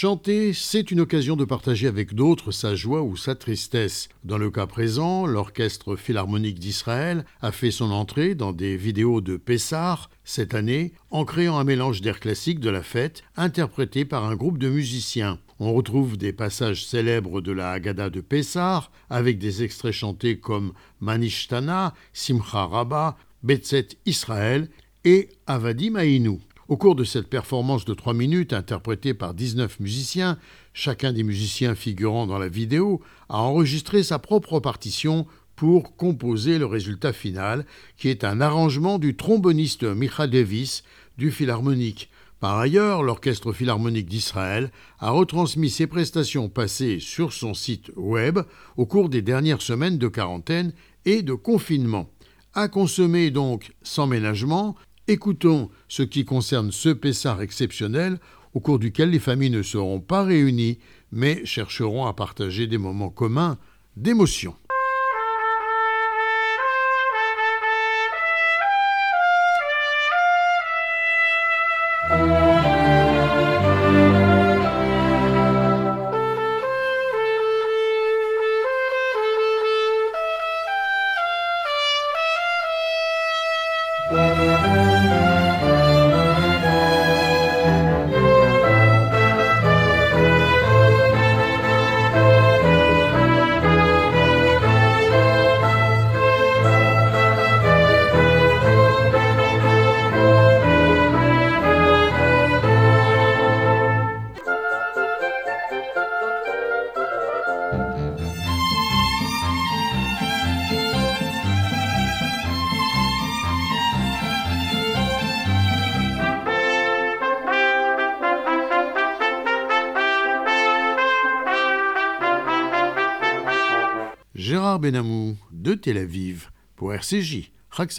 Chanter, c'est une occasion de partager avec d'autres sa joie ou sa tristesse. Dans le cas présent, l'Orchestre Philharmonique d'Israël a fait son entrée dans des vidéos de Pessar cette année en créant un mélange d'air classiques de la fête interprété par un groupe de musiciens. On retrouve des passages célèbres de la Haggadah de Pessar avec des extraits chantés comme Manishtana, Simcha Rabba, Betzet Israël et Avadim. Au cours de cette performance de 3 minutes interprétée par 19 musiciens, chacun des musiciens figurant dans la vidéo a enregistré sa propre partition pour composer le résultat final, qui est un arrangement du tromboniste Micha Davis du Philharmonique. Par ailleurs, l'Orchestre Philharmonique d'Israël a retransmis ses prestations passées sur son site web au cours des dernières semaines de quarantaine et de confinement. À consommer donc sans ménagement, Écoutons ce qui concerne ce Pessar exceptionnel au cours duquel les familles ne seront pas réunies, mais chercheront à partager des moments communs d'émotion. Gérard Benamou de Tel Aviv pour RCJ. Chag